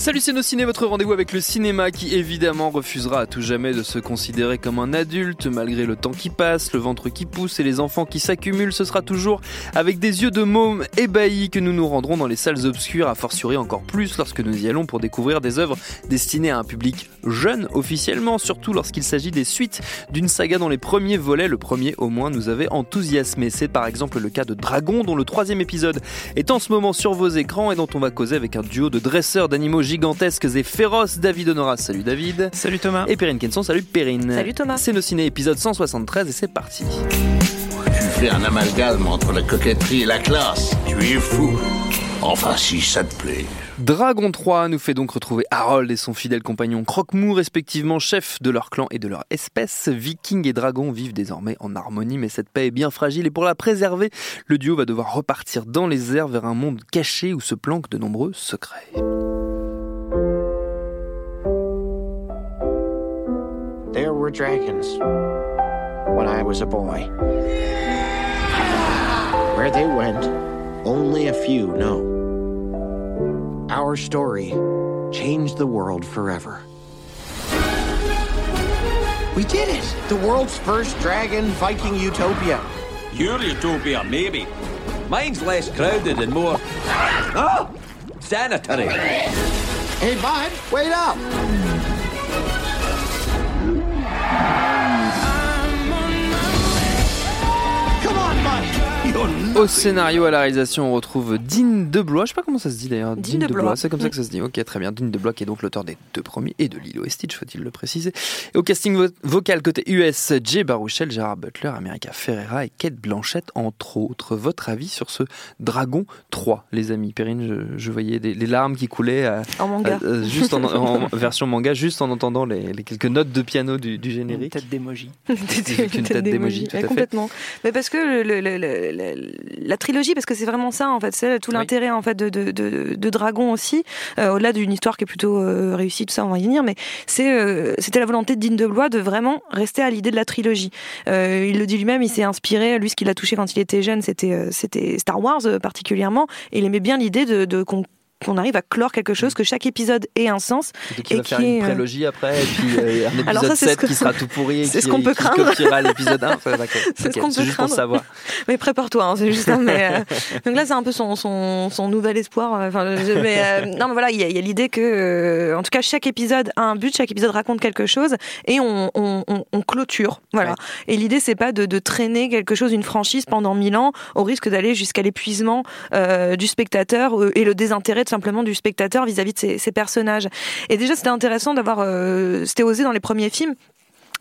Salut c'est nos ciné, votre rendez-vous avec le cinéma qui évidemment refusera à tout jamais de se considérer comme un adulte malgré le temps qui passe, le ventre qui pousse et les enfants qui s'accumulent. Ce sera toujours avec des yeux de môme ébahis que nous nous rendrons dans les salles obscures, à fortiori encore plus lorsque nous y allons pour découvrir des œuvres destinées à un public jeune officiellement, surtout lorsqu'il s'agit des suites d'une saga dont les premiers volets, le premier au moins, nous avait enthousiasmé. C'est par exemple le cas de Dragon dont le troisième épisode est en ce moment sur vos écrans et dont on va causer avec un duo de dresseurs d'animaux gigantesques et féroces. David Honora, salut David. Salut Thomas. Et Perrine Kenson, salut Perrine. Salut Thomas. C'est nos ciné épisode 173 et c'est parti. Tu fais un amalgame entre la coquetterie et la classe. Tu es fou. Enfin, si ça te plaît. Dragon 3 nous fait donc retrouver Harold et son fidèle compagnon Croque-Mou, respectivement chefs de leur clan et de leur espèce. Vikings et dragons vivent désormais en harmonie, mais cette paix est bien fragile et pour la préserver, le duo va devoir repartir dans les airs vers un monde caché où se planquent de nombreux secrets. There were dragons when I was a boy. Where they went, only a few know. Our story changed the world forever. We did it! The world's first dragon Viking utopia. Your utopia, maybe. Mine's less crowded and more. Ah! Sanitary. Hey, bud, wait up! Au scénario, à la réalisation, on retrouve Dean DeBlois. Je sais pas comment ça se dit d'ailleurs. Dean DeBlois. C'est comme ça que ça se dit. Ok, très bien. Dean DeBlois qui est donc l'auteur des deux premiers et de Lilo et Stitch, faut-il le préciser. Et au casting vo- vocal côté US, Jay Baruchel, Gérard Butler, America Ferrera et Kate Blanchett, entre autres. Votre avis sur ce Dragon 3, les amis? Perrine, je, je voyais des, les larmes qui coulaient euh, En manga. euh, juste en, en version manga, juste en entendant les, les quelques notes de piano du, du Une générique. tête d'emoji. Avec une tête fait. complètement. Mais parce que le- le- le- le- la trilogie, parce que c'est vraiment ça en fait, c'est tout Oui. l'intérêt en fait de, de, de, de Dragon aussi, euh, au-delà d'une histoire qui est plutôt euh, réussie, tout ça, on va y venir, mais c'est euh, c'était la volonté de Dean DeBlois de vraiment rester à l'idée de la trilogie. Il le dit lui-même, il s'est inspiré, lui ce qu'il a touché quand il était jeune, c'était c'était Star Wars particulièrement, et il aimait bien l'idée de, de qu'on qu'on arrive à clore quelque chose, que chaque épisode ait un sens. Surtout qu'il Et va faire une euh, prélogie après, et puis euh, un épisode Alors ça, c'est 7 ce que- qui sera tout pourri. et c'est ce qu'on peut craindre. l'épisode 1. Ouais, d'accord. C'est ce qu'on peut juste pour craindre. savoir. Mais prépare-toi, hein, c'est juste. Mais, euh, donc là, c'est un peu son, son, son nouvel espoir. euh, Enfin, je- mais euh, non, mais voilà, il y a, l'idée que, en tout cas, chaque épisode a un but, chaque épisode raconte quelque chose, et on, on, on, on clôture. Voilà. Ouais. Et l'idée, c'est pas de, de traîner quelque chose, une franchise pendant mille ans, au risque d'aller jusqu'à l'épuisement du spectateur et le désintérêt tout simplement du spectateur vis-à-vis de ses personnages. Et déjà, c'était intéressant d'avoir, euh, c'était osé dans les premiers films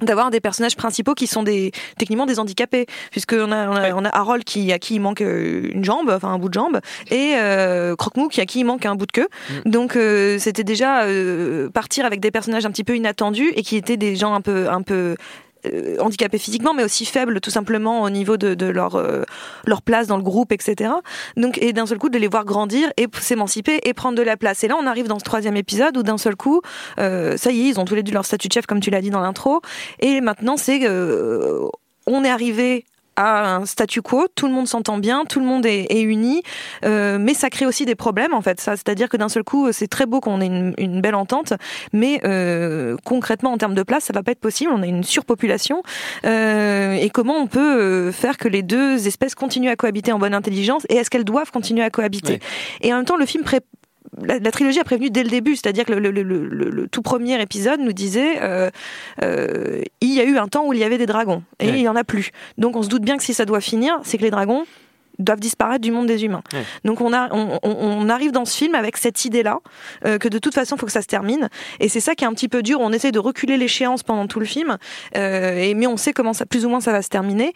d'avoir des personnages principaux qui sont des techniquement des handicapés puisque on a on a, on a Harold qui à qui il manque euh, une jambe enfin un bout de jambe et euh, Croque-Mou qui à qui il manque un bout de queue. Donc euh, c'était déjà euh, partir avec des personnages un petit peu inattendus et qui étaient des gens un peu un peu euh, handicapés physiquement, mais aussi faibles tout simplement au niveau de, de leur euh, leur place dans le groupe, etc. Donc et d'un seul coup de les voir grandir et s'émanciper et prendre de la place. Et là on arrive dans ce troisième épisode où d'un seul coup, euh, ça y est, ils ont tous les deux leur statut de chef comme tu l'as dit dans l'intro. Et maintenant c'est euh, on est arrivé à un statu quo, tout le monde s'entend bien, tout le monde est, est uni, euh, mais ça crée aussi des problèmes en fait. Ça, c'est-à-dire que d'un seul coup, c'est très beau qu'on ait une, une belle entente, mais euh, concrètement en termes de place, ça va pas être possible. On a une surpopulation euh, et comment on peut faire que les deux espèces continuent à cohabiter en bonne intelligence et est-ce qu'elles doivent continuer à cohabiter? Et en même temps, le film pré la, la trilogie a prévenu dès le début, c'est-à-dire que le, le- le- le- le tout premier épisode nous disait euh, euh, il y a eu un temps où il y avait des dragons et Ouais. il y en a plus. Donc on se doute bien que si ça doit finir, c'est que les dragons doivent disparaître du monde des humains. Ouais. Donc on, a, on, on- on arrive dans ce film avec cette idée-là, euh, que de toute façon, il faut que ça se termine. Et c'est ça qui est un petit peu dur. On essaie de reculer l'échéance pendant tout le film, euh, et, mais on sait comment ça, plus ou moins ça va se terminer.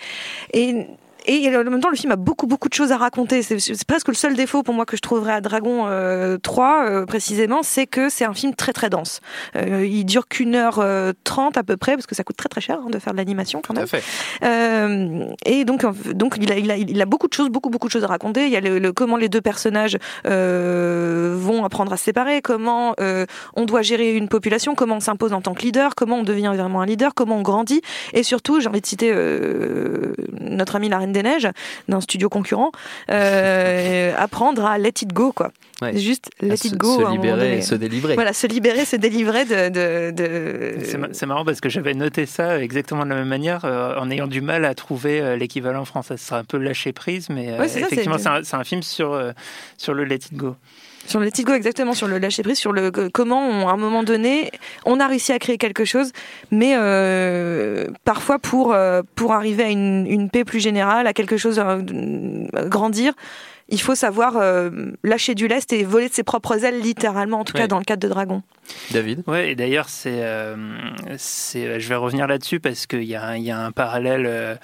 Et et en même temps, le film a beaucoup, beaucoup de choses à raconter. C'est presque le seul défaut pour moi que je trouverais à Dragon euh, 3, euh, précisément, c'est que c'est un film très, très dense. Euh, il dure qu'une heure euh, trente à peu près, parce que ça coûte très, très cher hein, de faire de l'animation quand Tout même. à fait. Euh, et donc, donc il, a, il, a, il a beaucoup de choses, beaucoup, beaucoup de choses à raconter. Il y a le, le- comment les deux personnages euh, vont apprendre à se séparer, comment euh, on doit gérer une population, comment on s'impose en tant que leader, comment on devient vraiment un leader, comment on grandit. Et surtout, j'ai envie de citer euh, notre amie la reine des Neiges, d'un studio concurrent, euh, apprendre à let it go, quoi. Ouais. Juste let À it se, go. se libérer se délivrer. Voilà, se libérer, se délivrer de. de, de- C'est ma- C'est marrant parce que j'avais noté ça exactement de la même manière euh, en ayant du mal à trouver euh, l'équivalent français. Ce serait un peu lâcher prise, mais euh, Ouais, effectivement, c'est- un, un film sur, euh, sur le Let It Go. Sur le let go, exactement, sur le lâcher prise, sur le que- comment, on- à un moment donné, on a réussi à créer quelque chose, mais euh, parfois pour, euh, pour arriver à une, une paix plus générale, à quelque chose, euh, grandir, il faut savoir euh, lâcher du lest et voler de ses propres ailes, littéralement, en tout Ouais. cas dans le cadre de Dragon. David? Ouais, et d'ailleurs, c'est, euh, c'est, je vais revenir là-dessus parce qu'il y a, un- il y a un parallèle euh, euh,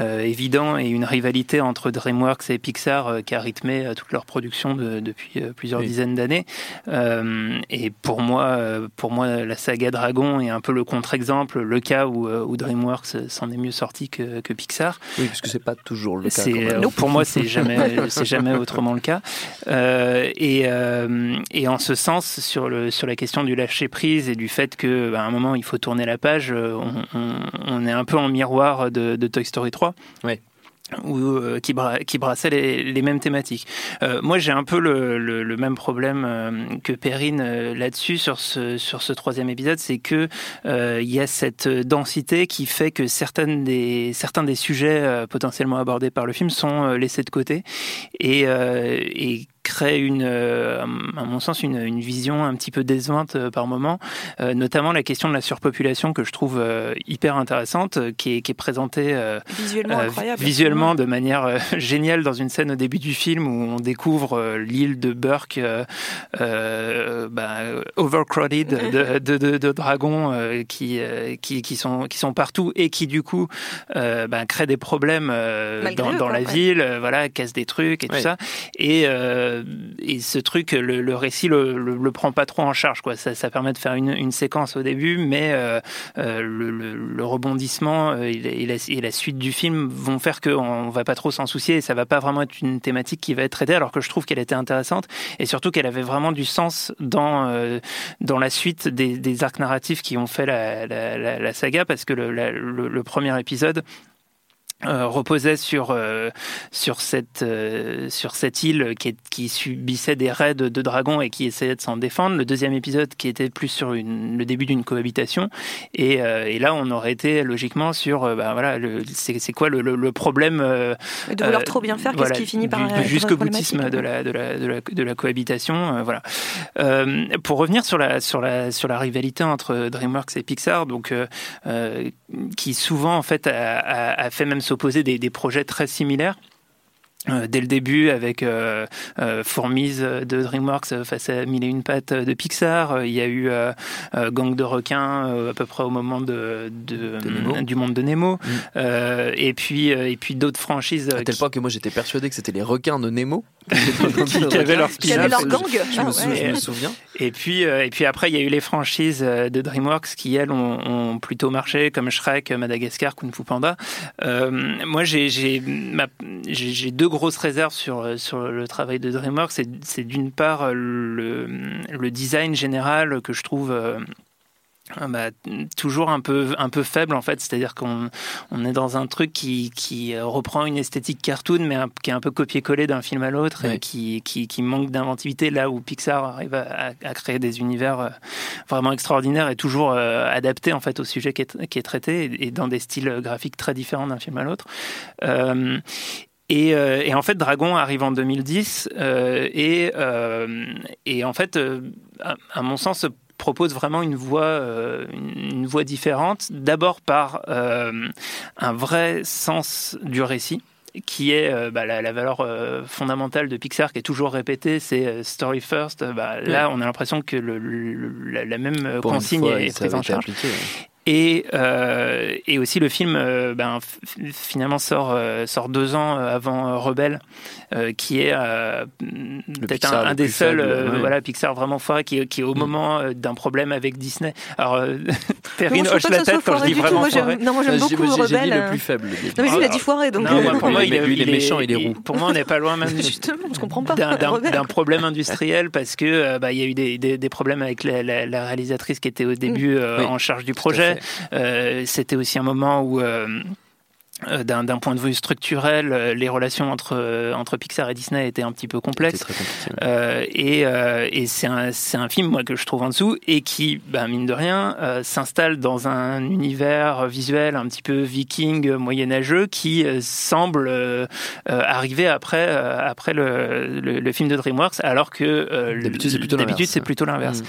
évident et une rivalité entre DreamWorks et Pixar euh, qui a rythmé euh, toute leur production de- depuis euh, plusieurs Oui. dizaines d'années. Euh, et pour moi, euh, pour moi, la saga Dragon est un peu le contre-exemple, le cas où, euh, où DreamWorks s'en est mieux sorti que, que Pixar. Oui, parce que c'est pas toujours le cas. Euh, pour moi, c'est jamais, c'est jamais autrement le cas. Euh, et, euh, et en ce sens, sur, le, sur la question du lâcher prise et du fait que, bah, à un moment, il faut tourner la page, euh, on, on- on est un peu en miroir de, de Toy Story 3. Ouais. Ou, euh, qui, bra- qui brassait les, les mêmes thématiques. Euh, moi, j'ai un peu le, le- le même problème euh, que Perrine euh, là-dessus sur ce, sur ce troisième épisode, c'est que il y a cette densité qui fait que certaines des, certains des sujets potentiellement abordés par le film sont laissés de côté et, et crée une, euh, à mon sens, une, une vision un petit peu décevante euh, par moment, euh, notamment la question de la surpopulation que je trouve euh, hyper intéressante, qui est, qui est présentée euh, Visuellement euh, incroyable. visuellement de manière euh, géniale dans une scène au début du film où on découvre euh, l'île de Burke euh, euh, bah, overcrowded de, de, de- de dragons euh, qui, euh, qui, qui, sont, qui sont partout et qui du coup euh, bah, créent des problèmes euh, dans, eux, dans quoi, la ouais. ville, euh, voilà, cassent des trucs et tout ça. Et, euh, et ce truc, le, récit le, le, prend pas trop en charge. Quoi. Ça, permet de faire une, séquence au début, mais euh, euh, le, rebondissement et, la, suite du film vont faire qu'on va pas trop s'en soucier et ça va pas vraiment être une thématique qui va être traitée, alors que je trouve qu'elle était intéressante et surtout qu'elle avait vraiment du sens dans, dans la suite des, arcs narratifs qui ont fait la, saga, parce que le premier épisode euh, reposait sur euh, sur cette euh, sur cette île qui, est- qui subissait des raids de dragons et qui essayait de s'en défendre. Le deuxième épisode qui était plus sur une, le début d'une cohabitation et, et là on aurait été logiquement sur bah, voilà c'est quoi le, le- le problème de vouloir trop bien faire, voilà, qu'est-ce qui finit par jusqu'au boutisme de la, de la, de la, de la cohabitation. voilà. Pour revenir sur la, sur, la, sur la rivalité entre DreamWorks et Pixar, donc, qui souvent en fait, a, a- a fait même s'opposer des, des projets très similaires. Euh, dès le début avec euh, euh, Fourmise de DreamWorks face à Mille et une pattes de Pixar. Euh, Il y a eu euh, euh, Gang de requins euh, à peu près au moment de, de- De Nemo. du monde de Nemo. Mm. Euh, et puis, euh, et puis d'autres franchises euh, À tel qui- point que moi j'étais persuadé que c'était les requins de Nemo Qui avaient leur Qui avaient leur gang. Je Ah me, sou- ouais. je me souviens. Et puis, euh, et puis après, il y a eu les franchises euh, de DreamWorks qui, elles, ont, ont plutôt marché, comme Shrek, Madagascar, Kung Fu Panda. Euh, moi, j'ai deux grosses réserves sur, sur le travail de DreamWorks. C'est d'une part le, le design général que je trouve... euh, bah, toujours un peu un peu faible en fait. C'est-à-dire qu'on on est dans un truc qui, qui reprend une esthétique cartoon mais un- qui est un peu copié-collé d'un film à l'autre et qui, qui, qui manque d'inventivité. Là où Pixar arrive à, à- à créer des univers euh, vraiment extraordinaires et toujours euh, adaptés en fait au sujet qui est, qui est traité et, et dans des styles graphiques très différents d'un film à l'autre. Euh, et, euh, et en fait, Dragon arrive en 2010 euh, et, euh, et en fait, euh, à, à mon sens, propose vraiment une voie, euh, une, voie différente. D'abord par euh, un vrai sens du récit qui est euh, bah, la, la valeur euh, fondamentale de Pixar qui est toujours répétée, c'est euh, story first. Bah, Là, on a l'impression que le- le- la, la même Pour consigne fois, est ça prise en charge. appliqué, ouais. Et, euh, et aussi le film euh, ben, finalement sort, euh, sort deux ans avant Rebelle, euh, qui est euh, peut-être Pixar un, des seuls faible, euh, ouais. voilà, Pixar vraiment foiré, qui, est- qui est au Mm. moment d'un problème avec Disney. Alors, euh, Perrine hoche la tête quand je dis du tout. vraiment Moi, j'aime- foiré. non, moi j'aime Ah, j'ai- beaucoup moi, j'ai dit Rebelle. le plus faible. Non, mais lui, il a Ah, dit foiré, donc. Non, moi, pour moi, il, est- Lui, il est il méchant, il est roux. Pour moi, on n'est pas loin même Justement, je comprends pas. d'un- Rebelle. problème industriel parce que bah, il y a eu des, des- des problèmes avec la, la- la réalisatrice qui était au début Oui, en charge du à projet. Euh, C'était aussi un moment où euh, euh, d'un point de vue structurel, les relations entre, entre Pixar et Disney étaient un petit peu complexes. très. Euh, et euh, et c'est un, film moi, que je trouve en dessous et qui, bah, mine de rien, euh, s'installe dans un univers visuel un petit peu viking, moyenâgeux, qui semble arriver après, après le, le, le film de DreamWorks, alors que D'habitude, c'est plutôt d'habitude, l'inverse. c'est plutôt l'inverse. Mm.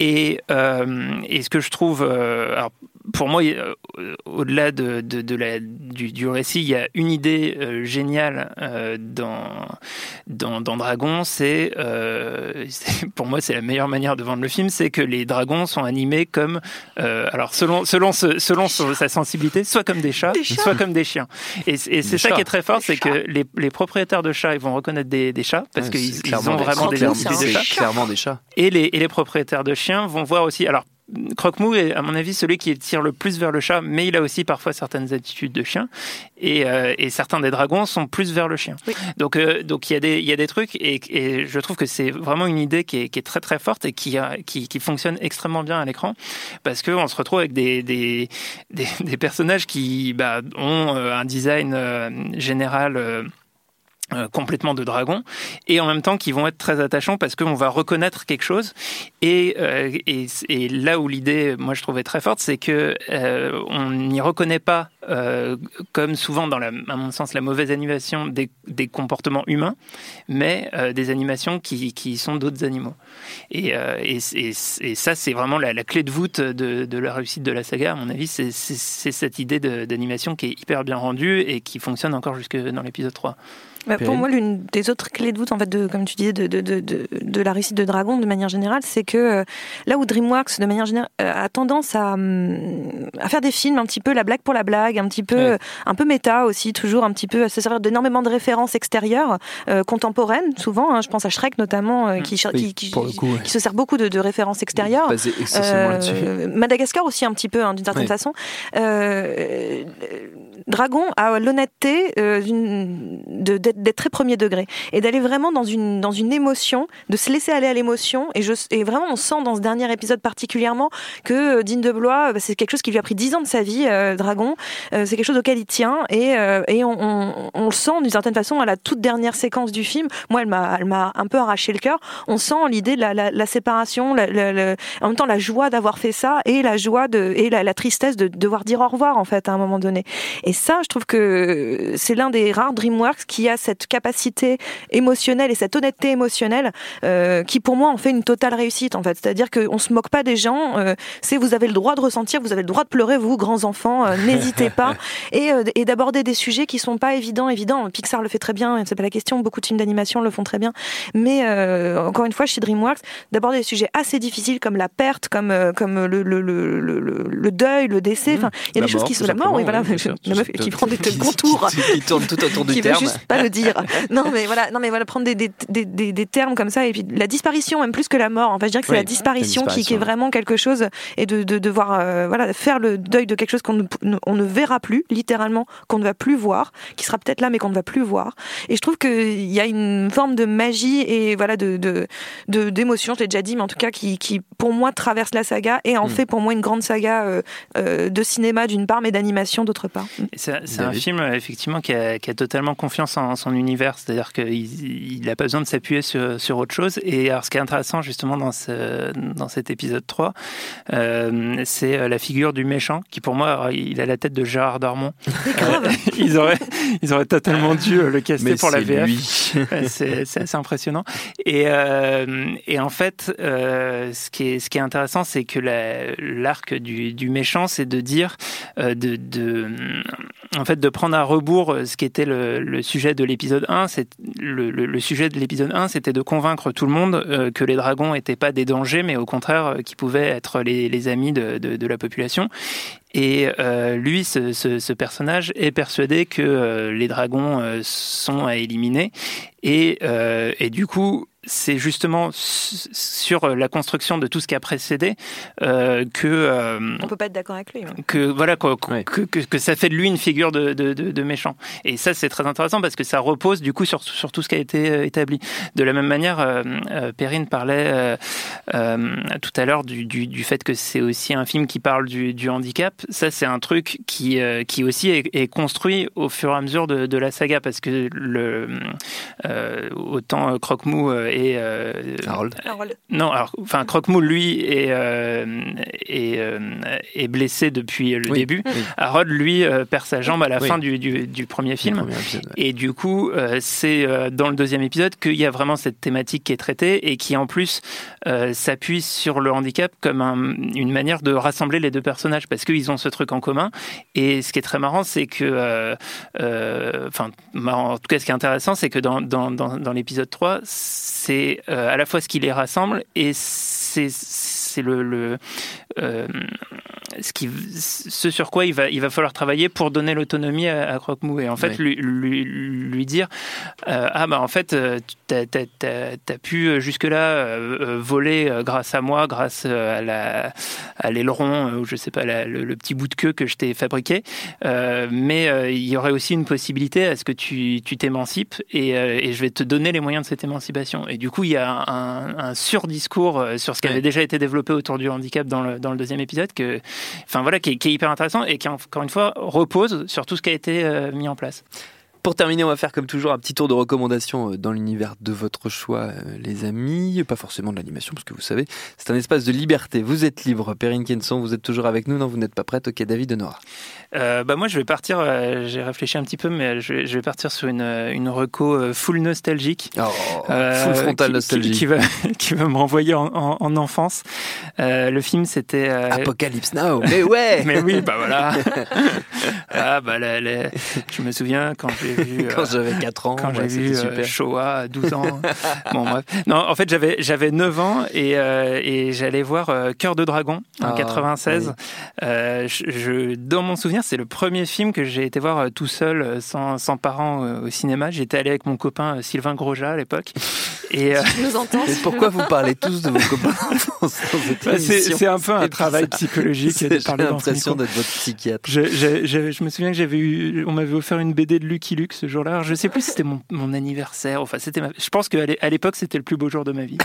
Et, euh, et ce que je trouve, euh, alors, pour moi, euh, au-delà de, de, de la, du, du récit, il y a une idée euh, géniale euh, dans, dans, dans Dragon. C'est, euh, pour moi, c'est la meilleure manière de vendre le film, c'est que les dragons sont animés comme, euh, alors selon selon ce- selon son- sa sensibilité, soit comme des chats, Des chats. soit comme des chiens. Et, et c'est ça chats. qui est très fort, Des c'est que les, les propriétaires de chats, ils vont reconnaître des, des chats parce Ouais, qu'ils ont des- vraiment des des chats. C'est clairement des chats. Et les, et les propriétaires de chiens vont voir aussi. Alors, Croque-Mou est, à mon avis, celui qui tire le plus vers le chat, mais il a aussi parfois certaines attitudes de chien. Et, euh, et certains des dragons sont plus vers le chien. Oui. Donc, euh, donc il y a des, il y a des trucs, et, et je trouve que c'est vraiment une idée qui est, qui est très très forte et qui, a, qui, qui fonctionne extrêmement bien à l'écran, parce qu'on se retrouve avec des, des, des, des personnages qui bah, ont euh, un design euh, général. Euh, complètement de dragon et en même temps qui vont être très attachants parce qu'on va reconnaître quelque chose. Et, euh, et, là où l'idée moi je trouvais très forte c'est que euh, on n'y reconnaît pas euh, comme souvent dans la, à mon sens la mauvaise animation des, des comportements humains mais euh, des animations qui, qui sont d'autres animaux. Et, et, ça c'est vraiment la, clé de voûte de, de la réussite de la saga à mon avis. C'est cette idée d'animation qui est hyper bien rendue et qui fonctionne encore jusque dans l'épisode 3 Bah, pour moi, l'une des autres clés de voûte, en fait, de, comme tu disais, de, de, de, de, la réussite de Dragon, de manière générale, c'est que euh, là où DreamWorks, de manière générale, euh, a tendance à, hum, à faire des films un petit peu la blague pour la blague, un petit peu, Ouais. euh, un peu méta aussi, toujours un petit peu à se servir d'énormément de références extérieures, euh, contemporaines, souvent. hein, je pense à Shrek notamment, euh, qui, Oui, qui, coup, ouais. qui se sert beaucoup de, de références extérieures. Essentiellement Euh. Madagascar aussi un petit peu hein, d'une certaine Oui. façon. Dragon a l'honnêteté d'être d'être très premier degré et d'aller vraiment dans une dans une émotion, de se laisser aller à l'émotion. Et et vraiment on sent dans ce dernier épisode particulièrement que euh, Dean de Blois bah, c'est quelque chose qui lui a pris dix ans de sa vie euh, Dragon. Euh, c'est quelque chose auquel il tient et euh, et on, on, le sent d'une certaine façon à la toute dernière séquence du film. Moi elle m'a un peu arraché le cœur. On sent l'idée de la, la, séparation en même temps la joie d'avoir fait ça et la joie de et la tristesse de devoir dire au revoir en fait à un moment donné. Et ça je trouve que c'est l'un des rares DreamWorks qui a cette capacité émotionnelle et cette honnêteté émotionnelle euh, qui pour moi en fait une totale réussite en fait. C'est-à-dire qu'on se moque pas des gens euh, c'est vous avez le droit de ressentir vous avez le droit de pleurer vous grands enfants euh, n'hésitez pas. Et, et d'aborder des sujets qui sont pas évidents évidents. Pixar le fait très bien c'est pas la question beaucoup de films d'animation le font très bien. Mais encore une fois chez DreamWorks d'aborder des sujets assez difficiles comme la perte comme comme le le, le, le, deuil le décès enfin il y a La des choses qui sont la mort oui voilà. la meuf qui prend des contours Qui, qui tourne tout autour du veut terme. juste pas le dire. Non mais voilà, non mais voilà, prendre des, des, des, des, des termes comme ça et puis la disparition même plus que la mort. Enfin, je dirais que c'est Oui, la disparition, la qui, qui est vraiment quelque chose et de, de devoir euh, voilà faire le deuil de quelque chose qu'on ne, on ne verra plus, littéralement, qu'on ne va plus voir, qui sera peut-être là mais qu'on ne va plus voir. Et je trouve qu'il y a une forme de magie et voilà de de de- d'émotion, je l'ai déjà dit, mais en tout cas qui, qui pour moi traverse la saga et en Mm. fait pour moi une grande saga euh, euh, de cinéma d'une part, mais d'animation d'autre part. C'est un film effectivement qui a, qui a totalement confiance en son univers, c'est-à-dire qu'il n'a pas besoin de s'appuyer sur, sur autre chose. Et alors ce qui est intéressant justement dans, ce, dans cet épisode 3, euh, c'est euh, la figure du méchant qui pour moi, alors, il a la tête de Gérard Darmon. Euh, ils, auraient, ils auraient totalement dû euh, le caster Mais pour la VF. c'est assez impressionnant. Et, euh, et en fait, ce, qui est, ce qui est intéressant, c'est que la- l'arc du, du méchant, c'est de dire, de, de, en fait, de prendre à rebours ce qui était le, le sujet de l'épisode 1. C'est le, sujet de l'épisode 1, c'était de convaincre tout le monde euh, que les dragons n'étaient pas des dangers, mais au contraire, euh, qu'ils pouvaient être les, amis de, la population. Et euh, lui, ce, personnage est persuadé que les dragons sont à éliminer. Et du coup, c'est justement sur la construction de tout ce qui a précédé euh, que euh, on peut pas être d'accord avec lui. Que voilà que, que, ça fait de lui une figure de, de, de, méchant. Et ça c'est très intéressant parce que ça repose du coup sur, sur tout ce qui a été euh, établi. De la même manière, euh, Perrine parlait tout à l'heure du, du, du, fait que c'est aussi un film qui parle du, du handicap. Ça c'est un truc qui qui aussi est, est, construit au fur et à mesure de, de la saga parce que le autant Croque-Mou et euh, Harold. Non, alors, enfin, Croque-Moule, lui, est, euh, est, euh, est, blessé depuis le début. Harold, lui, perd sa jambe à la fin du, du, premier film. Et du coup, c'est dans le deuxième épisode qu'il y a vraiment cette thématique qui est traitée et qui, en plus, s'appuie sur le handicap comme une manière de rassembler les deux personnages parce qu'ils ont ce truc en commun. Et ce qui est très marrant, c'est que, enfin, en tout cas, ce qui est intéressant, c'est que dans, dans, dans, dans l'épisode 3, c'est euh, à la fois ce qui les rassemble et c'est c'est le, euh, ce, qui, ce sur quoi il va, il va falloir travailler pour donner l'autonomie à, Croque-Mou. Et en fait, lui, lui, dire euh, Ah, bah en fait, tu as, pu jusque-là voler grâce à moi, grâce à, la, à l'aileron, ou je sais pas, le, petit bout de queue que je t'ai fabriqué. mais il y aurait aussi une possibilité à ce que tu, tu t'émancipes et, et, je vais te donner les moyens de cette émancipation. Et du coup, il y a un, un surdiscours sur ce qui avait déjà été développé autour du handicap dans le, dans le deuxième épisode, que, enfin voilà, qui est, hyper intéressant et qui encore une fois repose sur tout ce qui a été euh, mis en place. Pour terminer, on va faire comme toujours un petit tour de recommandations euh, dans l'univers de votre choix, euh, les amis. Pas forcément de l'animation, parce que vous savez, c'est un espace de liberté. Vous êtes libre. Perrine Kenson, vous êtes toujours avec nous. Non, vous n'êtes pas prête. Ok, David de Nora. Euh, bah moi, je vais partir. j'ai réfléchi un petit peu, mais je vais, partir sur une, une reco full nostalgique. Oh, full frontal nostalgique. Qui, va, qui va me renvoyer en, en, enfance. le film, c'était. Apocalypse Now. Mais ouais Mais oui, bah voilà. ah, bah, je me souviens quand j'ai quand euh, j'avais 4 ans. Quand j'ai vu euh, Shoah à 12 ans. bon, bref. Non, en fait, j'avais, j'avais 9 ans et, euh, et j'allais voir Cœur de Dragon en 96. Ah, je, dans mon souvenir, c'est le premier film que j'ai été voir tout seul, sans, sans parents au cinéma. J'étais allé avec mon copain Sylvain Grosjean à l'époque. Et, nous entends, et pourquoi vous parlez tous de vos copains bah, c'est, un peu un travail psychologique. J'ai l'impression d'être votre psychiatre. Je, je, je, me souviens que j'avais eu, on m'avait offert une BD de Lucky Luke ce jour-là. Je sais plus si c'était mon, mon, anniversaire. Enfin, c'était je pense qu'à l'époque, c'était le plus beau jour de ma vie.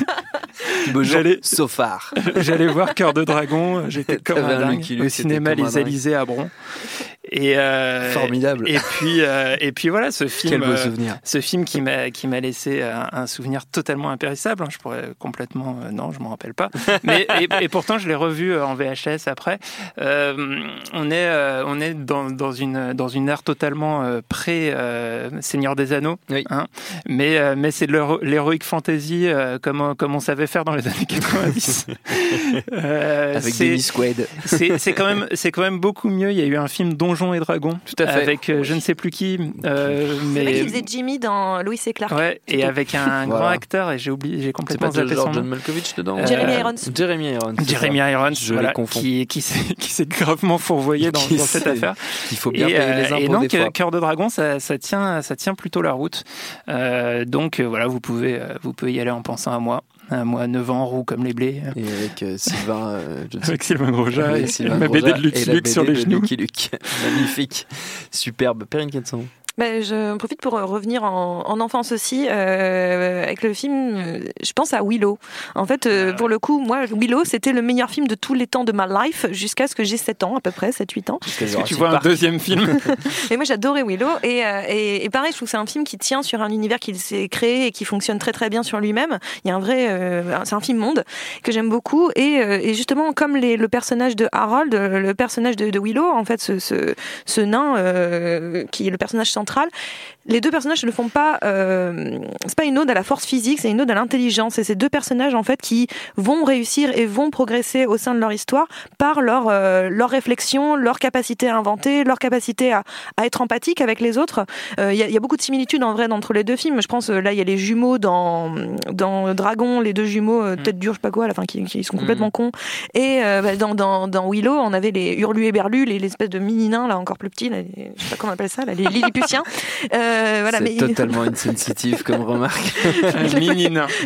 beau jour, Sofar. J'allais voir Cœur de Dragon. J'étais comme un dingue au cinéma Les Alizés à Bron. Et euh, formidable. Et puis euh, et puis voilà ce film. Quel beau euh, souvenir. ce film qui m'a qui m'a laissé un, souvenir totalement impérissable. Hein. Je pourrais complètement non, je m'en rappelle pas. Mais et, pourtant je l'ai revu en VHS après. on est on est dans, dans une dans une ère totalement pré Seigneur des Anneaux. Oui. Hein. Mais mais c'est de l'héroïque fantasy comme comme on savait faire dans les années 90. Avec Dennis Quaid. C'est quand même c'est quand même beaucoup mieux. Il y a eu un film dont Donjons et Dragons. Tout à fait. Avec euh, je ne sais plus qui. Euh, mais... qui faisait Jimmy dans Louis et Clark. Ouais, et avec un grand acteur, et j'ai oublié, j'ai complètement zappé son nom. John Malkovich dedans euh, Jeremy Irons. Jeremy Irons. Jeremy Irons, je voilà, qui, qui s'est gravement fourvoyé dans, dans cette affaire. Il faut bien et, payer les impôts Et donc, des fois. Cœur de Dragon, ça, ça, tient, ça tient plutôt la route. Euh, donc voilà, vous pouvez, vous pouvez y aller en pensant à moi à moi 9 ans, roux comme les blés. Et avec euh, Sylvain, euh, avec Sylvain Grosjean et, Sylvain ma BD de Lucky Luke sur les genoux. Lucky Luke. Magnifique, superbe. Perrine Quetzon. Ben, je profite pour revenir en, en enfance aussi euh, avec le film. Je pense à Willow. En fait, euh, pour le coup, moi, Willow, c'était le meilleur film de tous les temps de ma life jusqu'à ce que j'ai 7 ans à peu près, 7-8 ans. Est-ce que tu vois un deuxième film Et moi, j'adorais Willow. Et, euh, et, et, pareil, je trouve que c'est un film qui tient sur un univers qu'il s'est créé et qui fonctionne très très bien sur lui-même. Il y a un vrai, euh, c'est un film monde que j'aime beaucoup. Et, et, justement, comme les, le personnage de Harold, le personnage de, de Willow, en fait, ce, ce, ce nain qui est le personnage central les deux personnages ne font pas. Euh, c'est pas une ode à la force physique, c'est une ode à l'intelligence. Et ces deux personnages en fait qui vont réussir et vont progresser au sein de leur histoire par leur euh, leur réflexion, leur capacité à inventer, leur capacité à, à être empathique avec les autres. Il euh, y, a, y, a beaucoup de similitudes en vrai entre les deux films. Je pense là il y a les jumeaux dans dans Dragon, les deux jumeaux euh, mm. tête dure je sais pas quoi à la fin qui, qui sont complètement mm. cons. Et euh, bah, dans, dans, dans Willow on avait les Hurlu et Berlu, les, espèces de mini nains là encore plus petits, là, je sais pas comment on appelle ça, là, les Lilliputiens chien. Euh, voilà, c'est mais totalement insensitive comme remarque.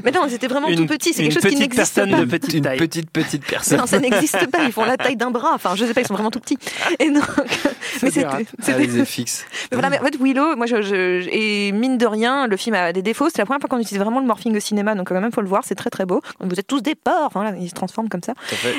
Mais non, c'était vraiment Une- tout petit. C'est quelque chose qui petite n'existe personne pas. de petite Une taille. petite petite personne. Non, ça n'existe pas. Ils font la taille d'un bras. Enfin, je sais pas, ils sont vraiment tout petits. Et donc, mais c'était, dérape. Ah, FX. mais voilà, mais en fait, Willow, moi, je, je- et mine de rien, le film a des défauts. C'est la première fois qu'on utilise vraiment le morphing au cinéma, donc quand même, faut le voir. C'est très très beau. Vous êtes tous des porcs. Enfin, voilà, ils se transforment comme ça.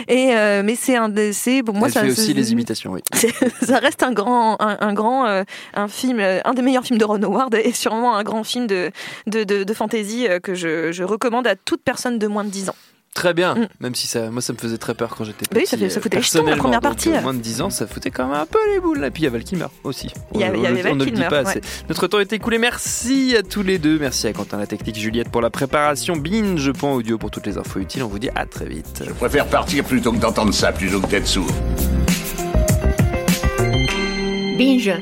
Et euh, mais c'est un, des- c'est bon, moi Elle ça, fait aussi c'est- les imitations, oui. c'est- ça reste un grand, un, un grand, euh, un film, un des meilleurs films de Ron Howard et sûrement un grand film de de, de, de fantasy euh, que je, je recommande à toute personne de moins de 10 ans. Très bien, Mm. même si ça, moi ça me faisait très peur quand j'étais petit. Bah oui, ça fait- ça foutait les jetons, la première Donc, partie. euh, moins de 10 ans, ça foutait quand même un peu les boules. Et puis il y avait Val Kilmer aussi. Il y avait- il y On- avait on, Val ne le dit pas ouais. assez. Notre temps est écoulé. Merci à tous les deux. Merci à Quentin la technique, Juliette pour la préparation. Binge, point audio pour toutes les infos utiles. On vous dit à très vite. Je préfère partir plutôt que d'entendre ça, plutôt que d'être sourd. Binge.